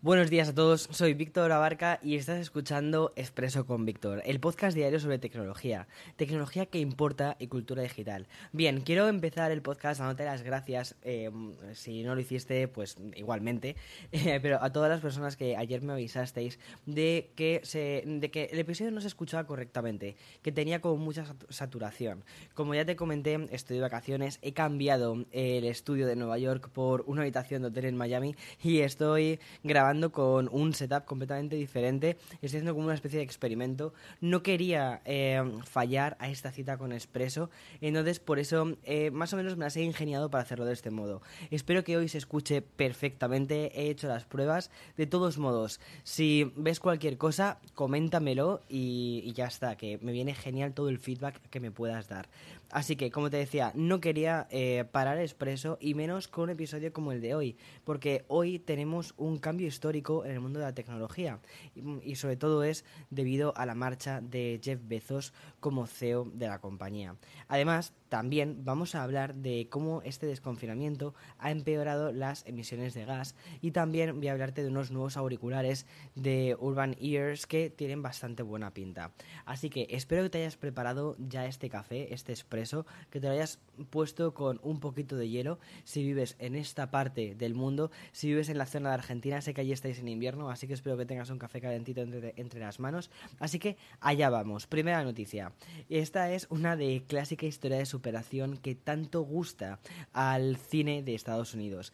Buenos días a todos, soy Víctor Abarca y estás escuchando Expreso con Víctor, el podcast diario sobre tecnología, tecnología que importa y cultura digital. Bien, quiero empezar el podcast dándote las gracias, eh, si no lo hiciste, pues igualmente, eh, pero a todas las personas que ayer me avisasteis de que, de que el episodio no se escuchaba correctamente, que tenía como mucha saturación. Como ya te comenté, estoy de vacaciones, he cambiado el estudio de Nueva York por una habitación de hotel en Miami y estoy grabando con un setup completamente diferente. Estoy haciendo como una especie de experimento. No quería eh, fallar a esta cita con Expreso. Entonces, por eso, eh, más o menos me las he ingeniado para hacerlo de este modo. Espero que hoy se escuche perfectamente. He hecho las pruebas. De todos modos, si ves cualquier cosa, coméntamelo y, y ya está. Que me viene genial todo el feedback que me puedas dar. Así que, como te decía, no quería eh, parar expreso y menos con un episodio como el de hoy, porque hoy tenemos un cambio histórico en el mundo de la tecnología y, y, sobre todo es debido a la marcha de Jeff Bezos como CEO de la compañía. Además, también vamos a hablar de cómo este desconfinamiento ha empeorado las emisiones de gas y también voy a hablarte de unos nuevos auriculares de Urban Ears que tienen bastante buena pinta. Así que espero que te hayas preparado ya este café, este expreso, que te lo hayas puesto con un poquito de hielo si vives en esta parte del mundo, si vives en la zona de Argentina, sé que allí estáis en invierno, así que espero que tengas un café calentito entre, entre las manos. Así que allá vamos. Primera noticia. Esta es una de clásica historia de su superación que tanto gusta al cine de Estados Unidos.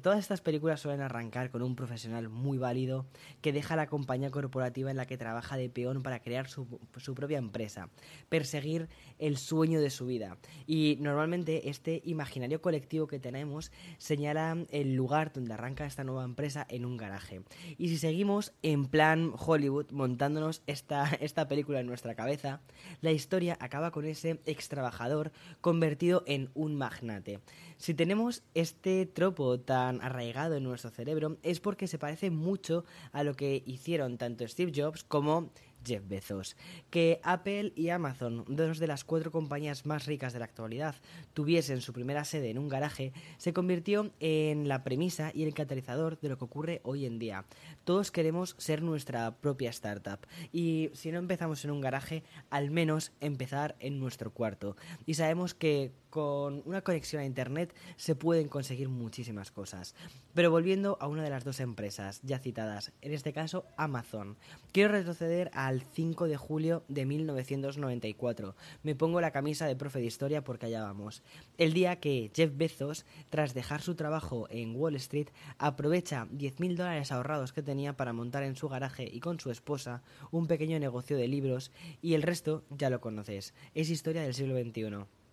Todas estas películas suelen arrancar con un profesional muy válido que deja la compañía corporativa en la que trabaja de peón para crear su, su propia empresa, perseguir el sueño de su vida. Y normalmente este imaginario colectivo que tenemos señala el lugar donde arranca esta nueva empresa en un garaje. Y si seguimos en plan Hollywood montándonos esta, esta película en nuestra cabeza, la historia acaba con ese ex trabajador convertido en un magnate. Si tenemos este tropo tan arraigado en nuestro cerebro es porque se parece mucho a lo que hicieron tanto Steve Jobs como Jeff Bezos. Que Apple y Amazon, dos de las cuatro compañías más ricas de la actualidad, tuviesen su primera sede en un garaje, se convirtió en la premisa y el catalizador de lo que ocurre hoy en día. Todos queremos ser nuestra propia startup y si no empezamos en un garaje, al menos empezar en nuestro cuarto. Y sabemos que con una conexión a Internet se pueden conseguir muchísimas cosas. Pero volviendo a una de las dos empresas ya citadas, en este caso Amazon, quiero retroceder al 5 de julio de 1994. Me pongo la camisa de profe de historia porque allá vamos. El día que Jeff Bezos, tras dejar su trabajo en Wall Street, aprovecha 10.000 dólares ahorrados que tenía para montar en su garaje y con su esposa un pequeño negocio de libros y el resto ya lo conoces. Es historia del siglo XXI.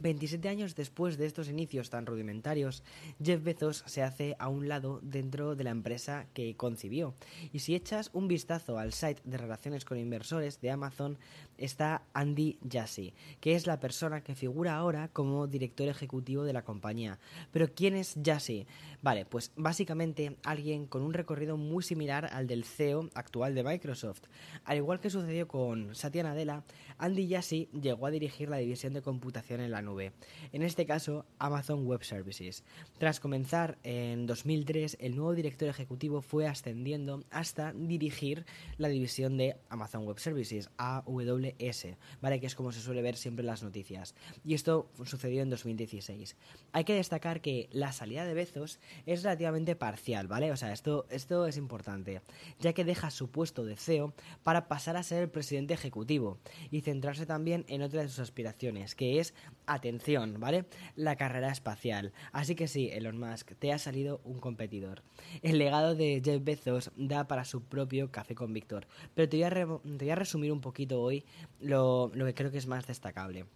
27 años después de estos inicios tan rudimentarios, Jeff Bezos se hace a un lado dentro de la empresa que concibió. Y si echas un vistazo al site de relaciones con inversores de Amazon, está Andy Jassy, que es la persona que figura ahora como director ejecutivo de la compañía. Pero ¿quién es Jassy? Vale, pues básicamente alguien con un recorrido muy similar al del CEO actual de Microsoft. Al igual que sucedió con Satya Nadella, Andy Jassy llegó a dirigir la división de computación en la nube. En este caso, Amazon Web Services. Tras comenzar en 2003, el nuevo director ejecutivo fue ascendiendo hasta dirigir la división de Amazon Web Services, AWS, ¿vale? Que es como se suele ver siempre en las noticias. Y esto sucedió en 2016. Hay que destacar que la salida de Bezos es relativamente parcial, ¿vale? O sea, esto, esto es importante, ya que deja su puesto de CEO para pasar a ser el presidente ejecutivo y centrarse también en otra de sus aspiraciones, que es, atención, ¿vale? La carrera espacial. Así que sí, Elon Musk, te ha salido un competidor. El legado de Jeff Bezos da para su propio café con Víctor, pero te voy a, resumir un poquito hoy lo que creo que es más destacable.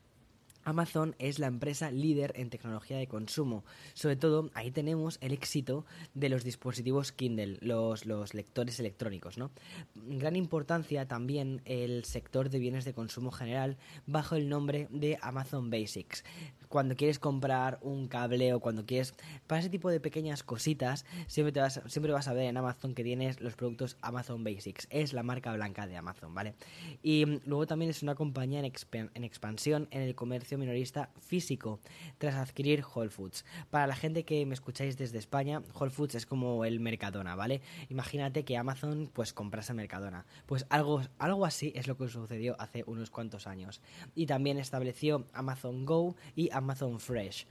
Amazon es la empresa líder en tecnología de consumo. Sobre todo, ahí tenemos el éxito de los dispositivos Kindle, los, lectores electrónicos. Gran importancia también el sector de bienes de consumo general bajo el nombre de Amazon Basics cuando quieres comprar un cable o cuando quieres para ese tipo de pequeñas cositas siempre te vas siempre vas a ver en Amazon que tienes los productos Amazon Basics. Es la marca blanca de Amazon vale y mm, luego también es una compañía en, expansión en el comercio minorista físico tras adquirir Whole Foods. Para la gente que me escucháis desde España Whole Foods es como el Mercadona vale imagínate que Amazon pues comprase Mercadona. Pues algo algo así es lo que sucedió hace unos cuantos años. Y también estableció Amazon Go y Amazon Amazon Fresh.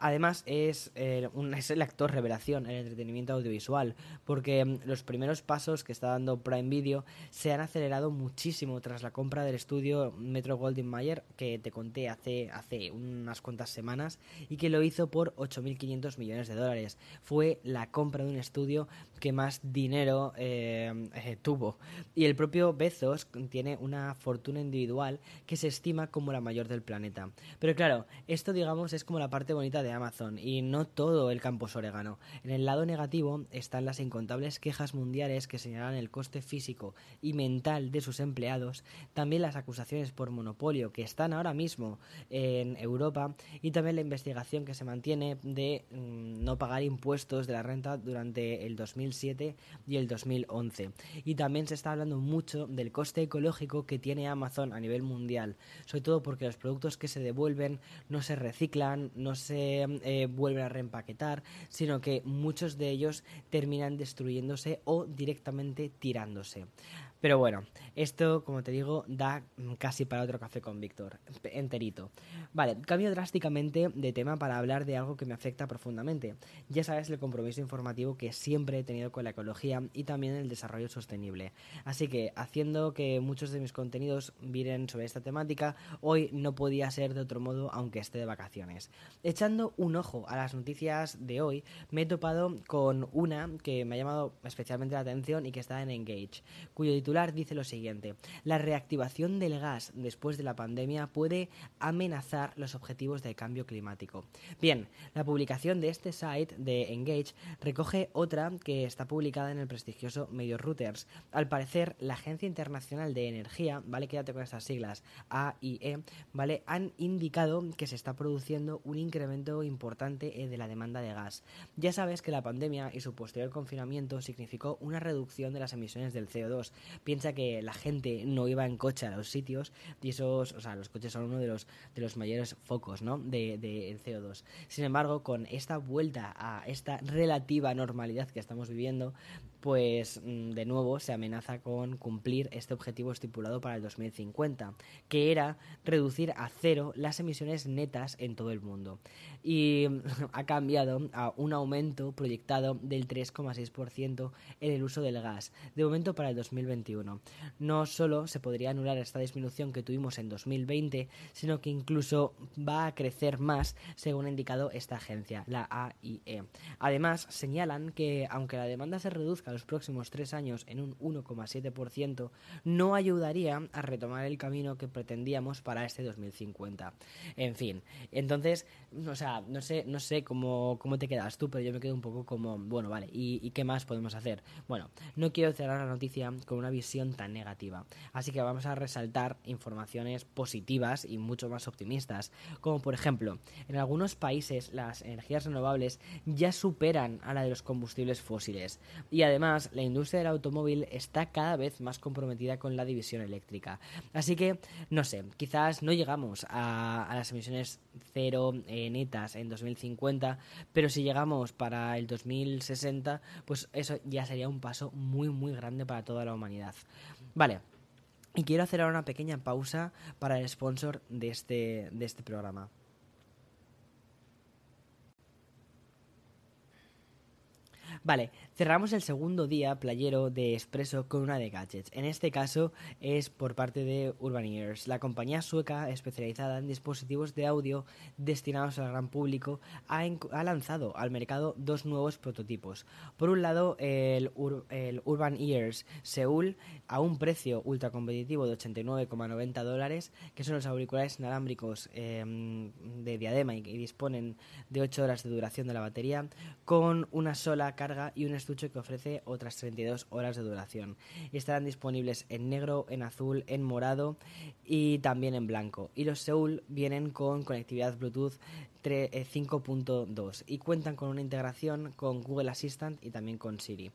Además, es, eh, un, es el actor revelación en el entretenimiento audiovisual, porque mm, los primeros pasos que está dando Prime Video se han acelerado muchísimo tras la compra del estudio Metro Goldwyn Mayer, que te conté hace, hace unas cuantas semanas, y que lo hizo por 8.500 millones de dólares. Fue la compra de un estudio que más dinero eh, eh, tuvo. Y el propio Bezos tiene una fortuna individual que se estima como la mayor del planeta. Pero claro, esto digamos es como la parte bonita de Amazon y no todo el campo es orégano. En el lado negativo están las incontables quejas mundiales que señalan el coste físico y mental de sus empleados, también las acusaciones por monopolio que están ahora mismo en Europa y también la investigación que se mantiene de mm, no pagar impuestos de la renta durante el 2007 y el 2011. Y también se está hablando mucho del coste ecológico que tiene Amazon a nivel mundial, sobre todo porque los productos que se devuelven no se reciclan, no se eh, vuelven a reempaquetar, sino que muchos de ellos terminan destruyéndose o directamente tirándose. Pero bueno, esto, como te digo, da casi para otro café con Víctor, enterito. Vale, cambio drásticamente de tema para hablar de algo que me afecta profundamente. Ya sabes el compromiso informativo que siempre he tenido con la ecología y también el desarrollo sostenible. Así que, haciendo que muchos de mis contenidos viren sobre esta temática, hoy no podía ser de otro modo aunque esté de vacaciones. Echando un ojo a las noticias de hoy, me he topado con una que me ha llamado especialmente la atención y que está en Engage, cuyo dice lo siguiente, la reactivación del gas después de la pandemia puede amenazar los objetivos del cambio climático. Bien, la publicación de este site de Engage recoge otra que está publicada en el prestigioso medio Reuters. Al parecer, la Agencia Internacional de Energía, ¿vale? Quédate con estas siglas, AIE, ¿vale? Han indicado que se está produciendo un incremento importante eh, de la demanda de gas. Ya sabes que la pandemia y su posterior confinamiento significó una reducción de las emisiones del CO2, piensa que la gente no iba en coche a los sitios y esos, o sea, los coches son uno de los, de los mayores focos, ¿no? De, de CO2. Sin embargo, con esta vuelta a esta relativa normalidad que estamos viviendo, pues mm, de nuevo se amenaza con cumplir este objetivo estipulado para el 2050, que era reducir a cero las emisiones netas en todo el mundo. Y ha cambiado a un aumento proyectado del 3,6% en el uso del gas, de momento para el 2021. No solo se podría anular esta disminución que tuvimos en 2020, sino que incluso va a crecer más, según ha indicado esta agencia, la AIE. Además, señalan que aunque la demanda se reduzca los próximos tres años en un 1,7%, no ayudaría a retomar el camino que pretendíamos para este 2050. En fin, entonces, o sea, no sé, no sé cómo te quedas tú, pero yo me quedo un poco como, bueno, vale, ¿y, qué más podemos hacer? Bueno, no quiero cerrar la noticia con una visión tan negativa. Así que vamos a resaltar informaciones positivas y mucho más optimistas, como por ejemplo, en algunos países las energías renovables ya superan a la de los combustibles fósiles y además la industria del automóvil está cada vez más comprometida con la división eléctrica. Así que, no sé, quizás no llegamos a, las emisiones cero eh, netas en 2050, pero si llegamos para el 2060, pues eso ya sería un paso muy muy grande para toda la humanidad. Vale. Y quiero hacer ahora una pequeña pausa para el sponsor de este, de este programa. Vale, cerramos el segundo día playero de Expreso con una de gadgets. En este caso es por parte de Urban Ears, la compañía sueca especializada en dispositivos de audio destinados al gran público, ha, lanzado al mercado dos nuevos prototipos. Por un lado, el, Urban Ears Seoul a un precio ultra competitivo de 89,90 dólares, que son los auriculares inalámbricos em, de diadema y que disponen de 8 horas de duración de la batería, con una sola carga y un que ofrece otras 32 horas de duración. Estarán disponibles en negro, en azul, en morado y también en blanco. Y los Seoul vienen con conectividad Bluetooth 5.2 eh, y cuentan con una integración con Google Assistant y también con Siri.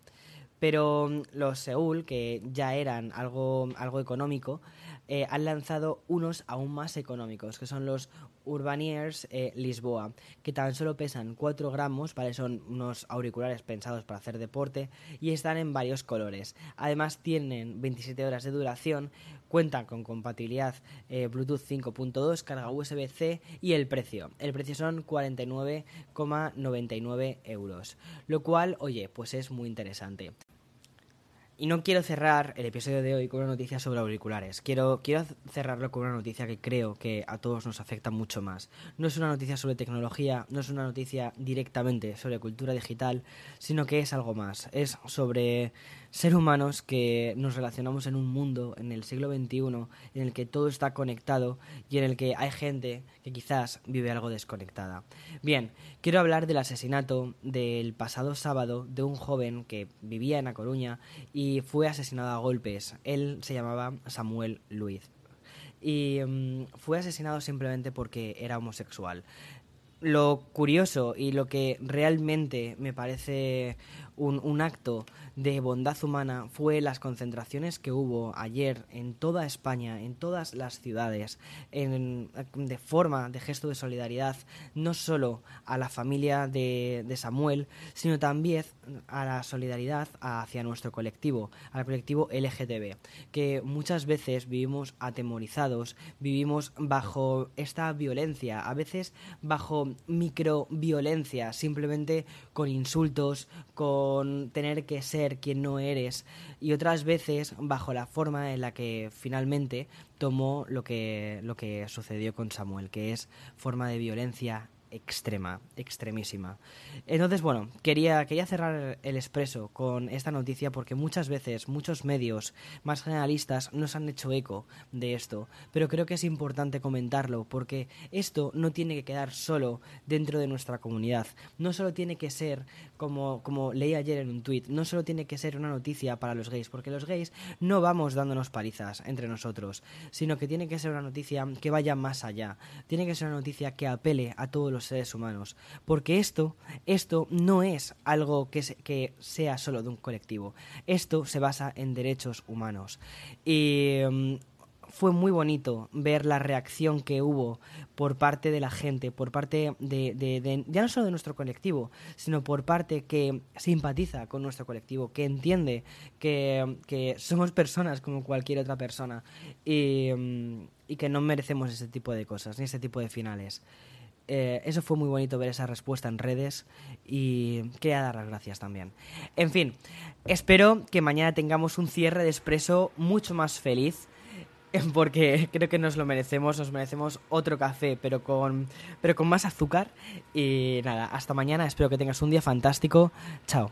Pero mm, los Seoul, que ya eran algo, algo económico, eh, han lanzado unos aún más económicos, que son los Urbaniers eh, Lisboa, que tan solo pesan 4 gramos, ¿vale? son unos auriculares pensados para hacer deporte y están en varios colores. Además tienen 27 horas de duración, cuentan con compatibilidad eh, Bluetooth 5.2, carga USB-C y el precio. El precio son 49,99 euros, lo cual, oye, pues es muy interesante. Y no quiero cerrar el episodio de hoy con una noticia sobre auriculares. Quiero, quiero cerrarlo con una noticia que creo que a todos nos afecta mucho más. No es una noticia sobre tecnología, no es una noticia directamente sobre cultura digital, sino que es algo más. Es sobre ser humanos que nos relacionamos en un mundo, en el siglo XXI, en el que todo está conectado y en el que hay gente que quizás vive algo desconectada. Bien, quiero hablar del asesinato del pasado sábado de un joven que vivía en A Coruña y fue asesinado a golpes. Él se llamaba Samuel Luiz y mm, fue asesinado simplemente porque era homosexual. Lo curioso y lo que realmente me parece un, un acto de bondad humana fue las concentraciones que hubo ayer en toda España, en todas las ciudades, en, de forma de gesto de solidaridad, no solo a la familia de, de Samuel, sino también a la solidaridad hacia nuestro colectivo, al colectivo LGTB, que muchas veces vivimos atemorizados, vivimos bajo esta violencia, a veces bajo microviolencia, simplemente con insultos, con tener que ser quien no eres. Y otras veces bajo la forma en la que finalmente tomó lo que, lo que sucedió con Samuel, que es forma de violencia extrema, extremísima. Entonces, bueno, quería, quería cerrar el expreso con esta noticia porque muchas veces muchos medios más generalistas nos han hecho eco de esto, pero creo que es importante comentarlo porque esto no tiene que quedar solo dentro de nuestra comunidad, no solo tiene que ser, como, como leí ayer en un tuit, no solo tiene que ser una noticia para los gays, porque los gays no vamos dándonos palizas entre nosotros, sino que tiene que ser una noticia que vaya más allá, tiene que ser una noticia que apele a todos los seres humanos. Porque esto, esto no es algo que, que sea solo de un colectivo. Esto se basa en derechos humanos. Y mm, fue muy bonito ver la reacción que hubo por parte de la gente, por parte de, ya no solo de nuestro colectivo, sino por parte que simpatiza con nuestro colectivo, que entiende que, que somos personas como cualquier otra persona y, mm, y que no merecemos ese tipo de cosas, ni ese tipo de finales. Eh, eso fue muy bonito ver esa respuesta en redes y quería dar las gracias también. En fin, espero que mañana tengamos un cierre de expreso mucho más feliz porque creo que nos lo merecemos, nos merecemos otro café, pero con, pero con más azúcar. Y nada, hasta mañana, espero que tengas un día fantástico. Chao.